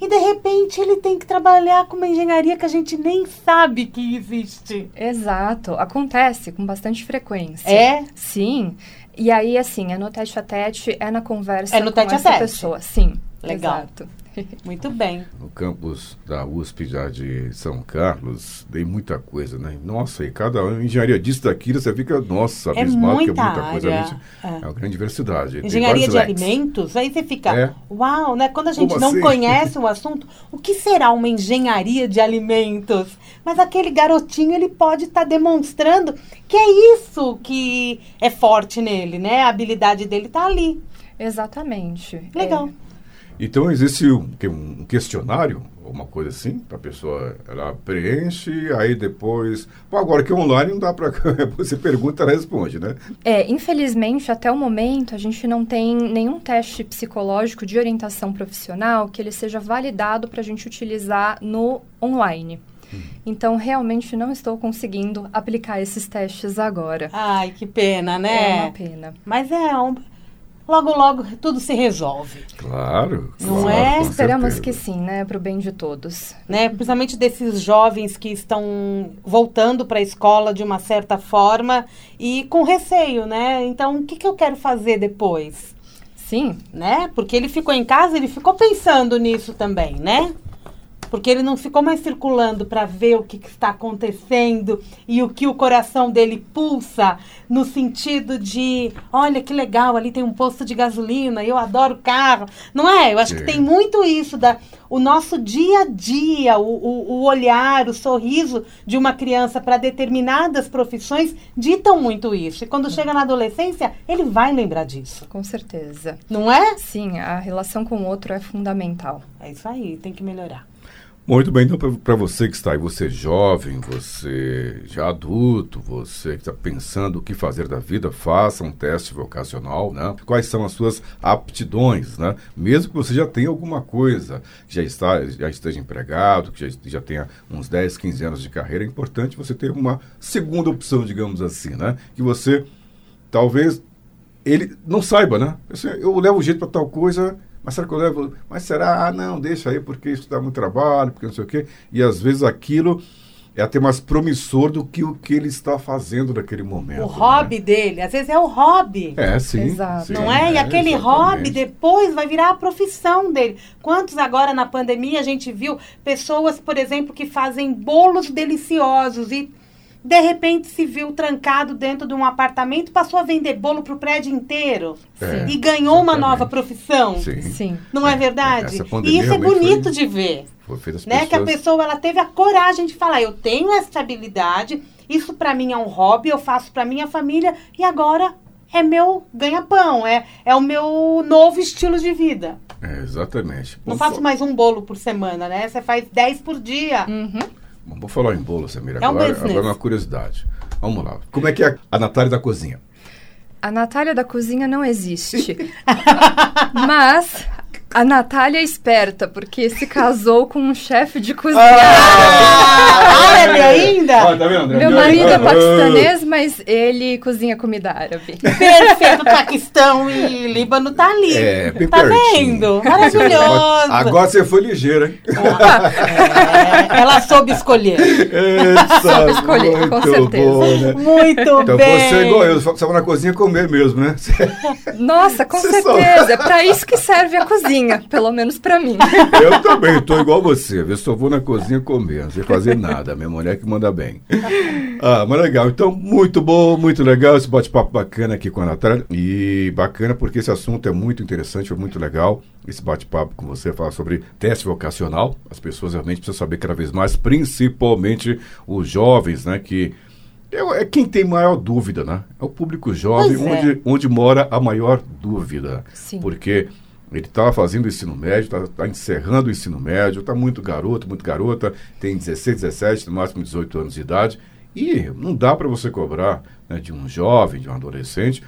Speaker 2: e de repente ele tem que trabalhar com uma engenharia que a gente nem sabe que existe.
Speaker 3: Exato, acontece com bastante frequência.
Speaker 2: É?
Speaker 3: Sim. E aí, assim, é no tete a tete, é na conversa
Speaker 2: é no
Speaker 3: com
Speaker 2: tete
Speaker 3: essa
Speaker 2: a tete.
Speaker 3: pessoa. Sim.
Speaker 2: Legal.
Speaker 3: Exato. <laughs>
Speaker 2: Muito bem.
Speaker 1: No campus da USP já de São Carlos, dei muita coisa, né? Nossa, e cada engenharia disso daquilo, você fica, nossa,
Speaker 2: é abismado,
Speaker 1: que
Speaker 2: é muita área. coisa.
Speaker 1: É. é uma grande diversidade.
Speaker 2: Engenharia de alimentos, aí você fica, é. uau, né? Quando a gente Como não assim? conhece <laughs> o assunto, o que será uma engenharia de alimentos? Mas aquele garotinho, ele pode estar tá demonstrando que é isso que é forte nele, né? A habilidade dele está ali.
Speaker 3: Exatamente.
Speaker 2: Legal.
Speaker 3: É.
Speaker 1: Então existe um, um questionário, uma coisa assim, para a pessoa, ela preenche, aí depois. Pô, agora que é online não dá para. <laughs> você pergunta, ela responde, né?
Speaker 3: É, infelizmente, até o momento, a gente não tem nenhum teste psicológico de orientação profissional que ele seja validado para a gente utilizar no online. Hum. Então, realmente não estou conseguindo aplicar esses testes agora.
Speaker 2: Ai, que pena, né?
Speaker 3: É uma pena.
Speaker 2: Mas é um, logo, logo tudo se resolve.
Speaker 1: Claro.
Speaker 2: Não
Speaker 1: claro,
Speaker 2: é?
Speaker 3: Esperamos
Speaker 1: certeza.
Speaker 3: que sim, né? Para o bem de todos.
Speaker 2: Né? Principalmente desses jovens que estão voltando para a escola de uma certa forma e com receio, né? Então, o que, que eu quero fazer depois?
Speaker 3: Sim.
Speaker 2: Né? Porque ele ficou em casa, ele ficou pensando nisso também, né? Porque ele não ficou mais circulando para ver o que, que, está acontecendo e o que o coração dele pulsa no sentido de, olha que legal, ali tem um posto de gasolina, eu adoro carro. Não é? Eu acho Sim. que tem muito isso da o nosso dia a dia, o, o, o olhar, o sorriso de uma criança para determinadas profissões ditam muito isso. E quando chega na adolescência, ele vai lembrar disso.
Speaker 3: Com certeza.
Speaker 2: Não é?
Speaker 3: Sim, a relação com o outro é fundamental.
Speaker 2: É isso aí, tem que melhorar.
Speaker 1: Muito bem, então para você que está aí, você jovem, você já adulto, você que está pensando o que fazer da vida, faça um teste vocacional, né? Quais são as suas aptidões, né? Mesmo que você já tenha alguma coisa, já, está, já esteja empregado, que já, já tenha uns 10, 15 anos de carreira, é importante você ter uma segunda opção, digamos assim, né? Que você talvez ele não saiba, né? Eu levo jeito para tal coisa, mas será que eu levo? Mas será? Ah, não, deixa aí, porque isso dá muito trabalho, porque não sei o quê. E às vezes aquilo é até mais promissor do que o que ele está fazendo naquele momento.
Speaker 2: O né? hobby dele, às vezes é o hobby.
Speaker 1: É, sim.
Speaker 2: Exato. Sim, não é? E é, aquele exatamente. hobby depois vai virar a profissão dele. Quantos agora na pandemia a gente viu pessoas, por exemplo, que fazem bolos deliciosos e de repente se viu trancado dentro de um apartamento, passou a vender bolo para o prédio inteiro é, e ganhou exatamente. uma nova profissão.
Speaker 3: Sim. Sim.
Speaker 2: Não é, é verdade? E isso é bonito foi, de ver. Foi né? Pessoas... Que a pessoa ela teve a coragem de falar: eu tenho essa habilidade, isso para mim é um hobby, eu faço para minha família e agora é meu ganha-pão, é, é o meu novo estilo de vida.
Speaker 1: É, exatamente.
Speaker 2: Não faço mais um bolo por semana, né? Você faz 10 por dia.
Speaker 3: Uhum.
Speaker 1: Vou falar em bolo, Samira. É um agora, agora é uma curiosidade. Vamos lá. Como é que é a Natália da cozinha?
Speaker 3: A Natália da cozinha não existe. <laughs> Mas a Natália é esperta, porque se casou com um chefe de cozinha.
Speaker 2: Ah, árabe ainda?
Speaker 3: Ah, tá vendo? Meu marido é paquistanês, mas ele cozinha comida árabe.
Speaker 2: Perfeito, Paquistão e Líbano tá ali. É, bem Tá vendo? Maravilhoso.
Speaker 1: Agora você foi ligeira, hein?
Speaker 2: É, ela soube escolher.
Speaker 1: Eita, soube escolher, com certeza. Bom, né?
Speaker 2: Muito
Speaker 1: então,
Speaker 2: bem.
Speaker 1: Então você é igual eu, só na cozinha comer mesmo, né?
Speaker 3: Nossa, com você certeza. É pra isso que serve a cozinha cozinha, pelo menos para mim. <laughs>
Speaker 1: Eu também, estou igual você. Eu só vou na cozinha comer, não sei fazer nada. Minha mulher que manda bem. Ah, mas legal. Então, muito bom, muito legal esse bate-papo bacana aqui com a Natália. E bacana porque esse assunto é muito interessante, foi muito legal. Esse bate-papo com você, falar sobre teste vocacional. As pessoas realmente precisam saber cada vez mais, principalmente os jovens, né, que é, é quem tem maior dúvida, né? É o público jovem, é. onde, onde mora a maior dúvida.
Speaker 3: Sim.
Speaker 1: Porque ele está fazendo o ensino médio, está tá encerrando o ensino médio, está muito garoto, muito garota, tem 16, 17, no máximo 18 anos de idade. E não dá para você cobrar né, de um jovem, de um adolescente,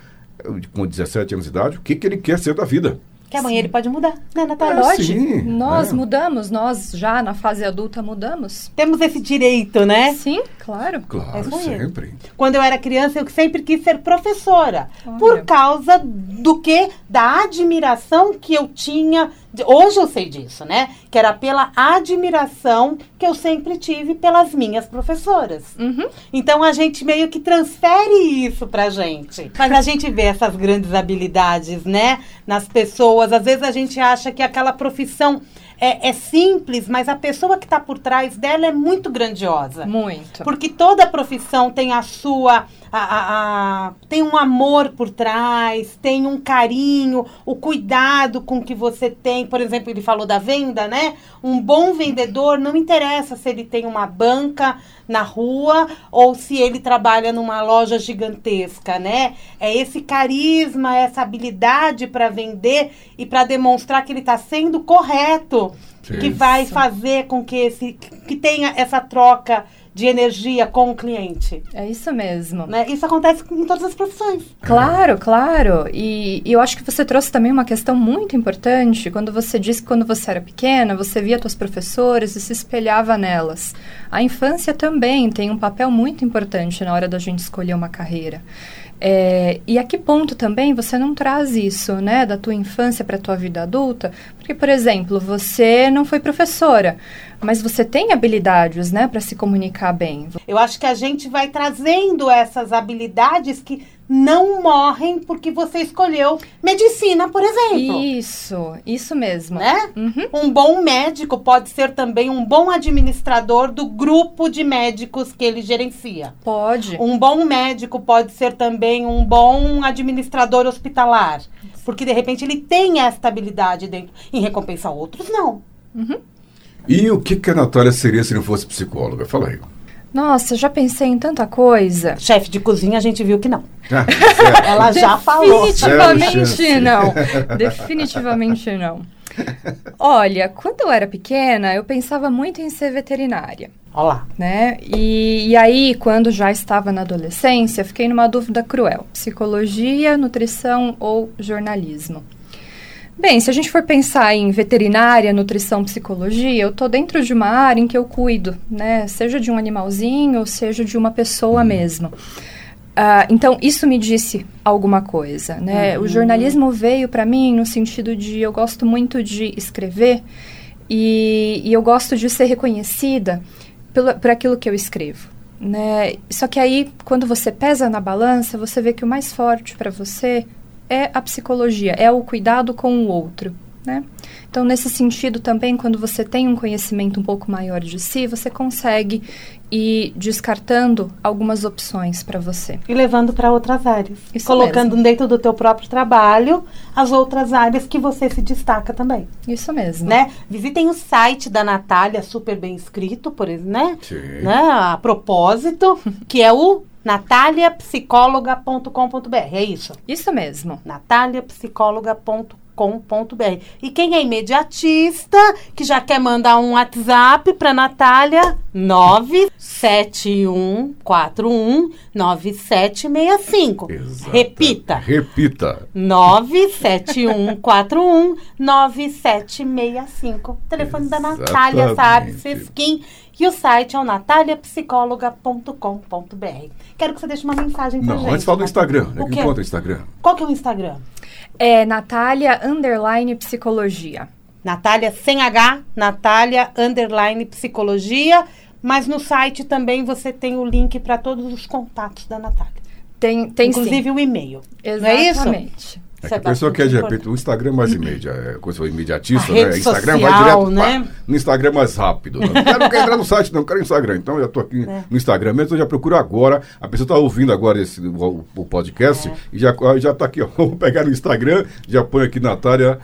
Speaker 1: com 17 anos de idade, o que, que ele quer ser da vida.
Speaker 2: Que amanhã ele pode mudar, né, Natália?
Speaker 3: É, Pode. Sim, nós é. mudamos, nós já na fase adulta mudamos.
Speaker 2: Temos esse direito, né?
Speaker 3: Sim, claro.
Speaker 1: Claro, é sempre.
Speaker 2: Quando eu era criança, eu sempre quis ser professora. Olha. Por causa do que? Da admiração que eu tinha Hoje eu sei disso, né? Que era pela admiração que eu sempre tive pelas minhas professoras.
Speaker 3: Uhum.
Speaker 2: Então a gente meio que transfere isso pra gente. Mas a gente vê essas grandes habilidades, né? Nas pessoas. Às vezes a gente acha que aquela profissão é, é, simples, mas a pessoa que está por trás dela é muito grandiosa.
Speaker 3: Muito.
Speaker 2: Porque toda profissão tem a sua a, a, a, tem um amor por trás, tem um carinho, o cuidado com que você tem. Por exemplo, ele falou da venda, né? Um bom vendedor, não interessa se ele tem uma banca na rua ou se ele trabalha numa loja gigantesca, né? É esse carisma, essa habilidade para vender e para demonstrar que ele está sendo correto, que vai fazer com que esse que tenha essa troca de energia com o cliente.
Speaker 3: É isso mesmo.
Speaker 2: Né? Isso acontece em todas as profissões.
Speaker 3: Claro, claro. E, e, eu acho que você trouxe também uma questão muito importante quando você disse que quando você era pequena, você via suas professoras e se espelhava nelas. A infância também tem um papel muito importante na hora da gente escolher uma carreira. É, e a que ponto também você não traz isso, né, da tua infância para a tua vida adulta? Porque, por exemplo, você não foi professora, mas você tem habilidades, né, para se comunicar bem.
Speaker 2: Eu acho que a gente vai trazendo essas habilidades que não morrem porque você escolheu medicina, por exemplo.
Speaker 3: Isso, isso mesmo.
Speaker 2: Né? Uhum. Um bom médico pode ser também um bom administrador do grupo de médicos que ele gerencia.
Speaker 3: Pode.
Speaker 2: Um bom médico pode ser também um bom administrador hospitalar. Porque de repente ele tem esta habilidade dentro. Em recompensa outros, não.
Speaker 1: Uhum. E o que, que a Natália seria se não fosse psicóloga? Fala aí.
Speaker 3: Nossa, já pensei em tanta coisa.
Speaker 2: Chefe de cozinha, a gente viu que não. Ah, <laughs> Ela já falou.
Speaker 3: Definitivamente não. <laughs> Definitivamente não. Olha, quando eu era pequena, eu pensava muito em ser veterinária.
Speaker 2: Olá.
Speaker 3: Né? E, e aí, quando já estava na adolescência, fiquei numa dúvida cruel: psicologia, nutrição ou jornalismo? Bem, se a gente for pensar em veterinária, nutrição, psicologia, eu estou dentro de uma área em que eu cuido, né? Seja de um animalzinho, seja de uma pessoa mesmo. Uh, então, isso me disse alguma coisa, né? Uhum. O jornalismo veio para mim no sentido de eu gosto muito de escrever e, e eu gosto de ser reconhecida pelo, por aquilo que eu escrevo. Né? Só que aí, quando você pesa na balança, você vê que o mais forte para você é a psicologia, é o cuidado com o outro. Né? Então, nesse sentido também, quando você tem um conhecimento um pouco maior de si, você consegue ir descartando algumas opções para você.
Speaker 2: E levando para outras áreas. Isso Colocando mesmo. dentro do teu próprio trabalho as outras áreas que você se destaca também.
Speaker 3: Isso mesmo.
Speaker 2: Né? Visitem o site da Natália, super bem escrito, por exemplo, né? Sim. né? A propósito, que é o nataliapsicóloga.com.br, é isso?
Speaker 3: Isso mesmo.
Speaker 2: nataliapsicóloga.com.br e quem é imediatista, que já quer mandar um WhatsApp para Natália, 971419765. Repita.
Speaker 1: Repita.
Speaker 2: 971419765. Telefone da Natália Sabe Sesquim. E o site é o nataliapsicóloga.com.br. Quero que você deixe uma mensagem pra
Speaker 1: Não,
Speaker 2: gente.
Speaker 1: antes fala do Instagram. Né? O que encontra o Instagram?
Speaker 2: Qual que é o Instagram?
Speaker 3: É Natália Underline Psicologia.
Speaker 2: Natália sem H, Natália Underline Psicologia. Mas no site também você tem o link para todos os contatos da Natália.
Speaker 3: Tem, tem
Speaker 2: Inclusive
Speaker 3: sim.
Speaker 2: o e-mail.
Speaker 3: Exatamente.
Speaker 1: É que a pessoa quer, de repente, o Instagram é mais imediatista, é coisa imediatista,
Speaker 2: né?
Speaker 1: Instagram
Speaker 2: social,
Speaker 1: vai direto
Speaker 2: né?
Speaker 1: pá, no Instagram é mais rápido. Né? Eu não quero entrar no site, não, quero Instagram. Então eu já estou aqui é. no Instagram mesmo, eu já procuro agora. A pessoa está ouvindo agora esse, o, o podcast é. e já está aqui, ó. <laughs> Vou pegar no Instagram, já põe aqui Natália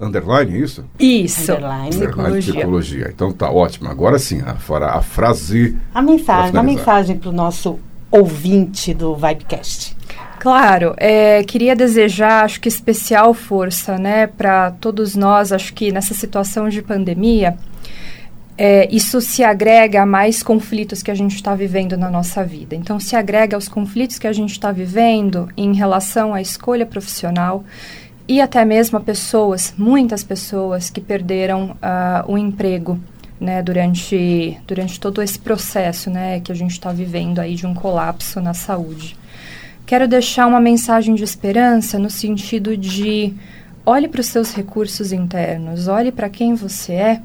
Speaker 1: Underline, isso?
Speaker 3: Isso.
Speaker 2: Underline, Underline psicologia. psicologia.
Speaker 1: Então tá ótimo. Agora sim, a, a frase.
Speaker 2: A mensagem, a mensagem para o nosso ouvinte do Vibecast.
Speaker 3: Claro, é, queria desejar, acho que especial força, né, para todos nós, acho que nessa situação de pandemia, é, isso se agrega a mais conflitos que a gente está vivendo na nossa vida. Então, se agrega aos conflitos que a gente está vivendo em relação à escolha profissional e até mesmo pessoas, muitas pessoas que perderam uh, o emprego né, durante, durante todo esse processo né, que a gente está vivendo aí de um colapso na saúde. Quero deixar uma mensagem de esperança no sentido de olhe para os seus recursos internos, olhe para quem você é,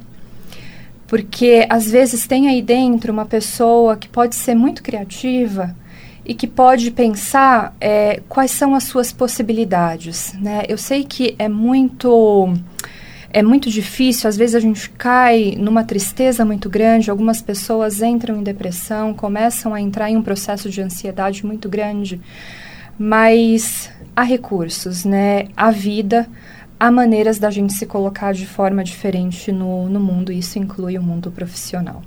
Speaker 3: porque às vezes tem aí dentro uma pessoa que pode ser muito criativa e que pode pensar é, quais são as suas possibilidades. Né? Eu sei que é muito é muito difícil, às vezes a gente cai numa tristeza muito grande, algumas pessoas entram em depressão, começam a entrar em um processo de ansiedade muito grande, mas há recursos, né? Há vida, há maneiras da gente se colocar de forma diferente no, no mundo, e isso inclui o mundo profissional.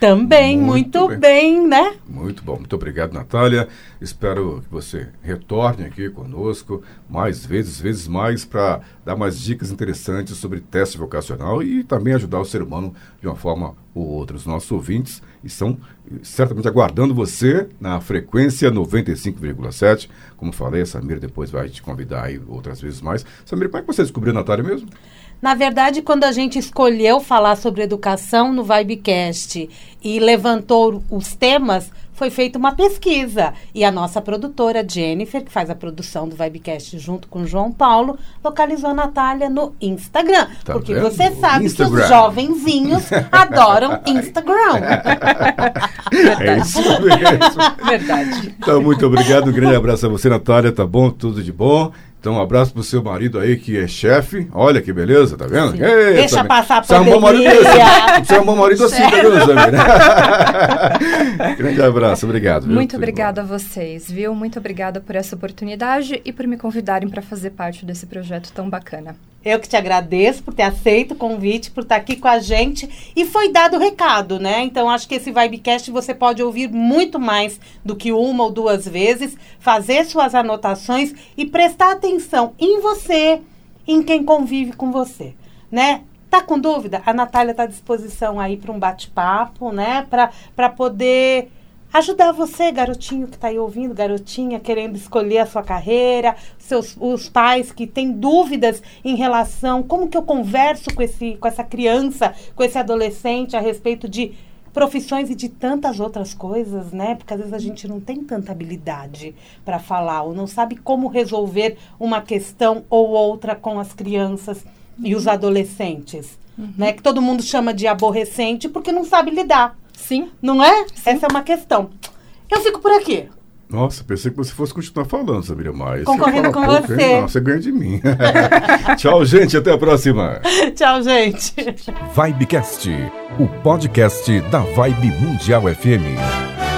Speaker 2: Também, muito, muito bem. bem. né?
Speaker 1: Muito bom. Muito obrigado, Natália. Espero que você retorne aqui conosco mais vezes, vezes mais, para dar mais dicas interessantes sobre teste vocacional e também ajudar o ser humano de uma forma ou outra. Os nossos ouvintes estão certamente aguardando você na frequência 95,7. Como falei, a Samir depois vai te convidar aí outras vezes mais. Samir, como é que você descobriu a Natália mesmo?
Speaker 2: Na verdade, quando a gente escolheu falar sobre educação no Vibecast e levantou os temas, foi feita uma pesquisa e a nossa produtora Jennifer, que faz a produção do Vibecast junto com o João Paulo, localizou a Natália no Instagram. Tá porque vendo? você sabe Instagram. que os jovenzinhos adoram <laughs> Instagram.
Speaker 1: é isso mesmo. Verdade. Então, muito obrigado. Um grande abraço a você, Natália. Tá bom? Tudo de bom. Então, um abraço pro seu marido aí, que é chefe. Olha que beleza, tá vendo?
Speaker 2: Eita, Deixa passar a
Speaker 1: pandemia. Você é um bom marido assim. Você é um bom marido assim, tá vendo, Zamir? <laughs> <laughs> Grande abraço, obrigado.
Speaker 3: Viu? Muito obrigada a vocês, viu? Muito obrigada por essa oportunidade e por me convidarem para fazer parte desse projeto tão bacana.
Speaker 2: Eu que te agradeço por ter aceito o convite, por estar aqui com a gente. E foi dado o recado, né? Então, acho que esse Vibecast você pode ouvir muito mais do que uma ou duas vezes, fazer suas anotações e prestar atenção em você, em quem convive com você, né? Tá com dúvida? A Natália está à disposição aí para um bate-papo, né? Para poder ajudar você, garotinho que está aí ouvindo, garotinha querendo escolher a sua carreira, seus os pais que têm dúvidas em relação como que eu converso com esse com essa criança, com esse adolescente a respeito de profissões e de tantas outras coisas, né? Porque às vezes a gente não tem tanta habilidade para falar ou não sabe como resolver uma questão ou outra com as crianças e os adolescentes, uhum. né? Que todo mundo chama de aborrecente porque não sabe lidar.
Speaker 3: Sim.
Speaker 2: Não é? Sim. Essa é uma questão. Eu fico por aqui.
Speaker 1: Nossa, pensei que você fosse continuar falando, Sabira mais.
Speaker 2: Concorrendo com pouco, você.
Speaker 1: Hein? Não, você ganha de mim. <laughs> Tchau, gente. Até a próxima. <laughs>
Speaker 2: Tchau, gente.
Speaker 4: Vibecast, o podcast da Vibe Mundial FM.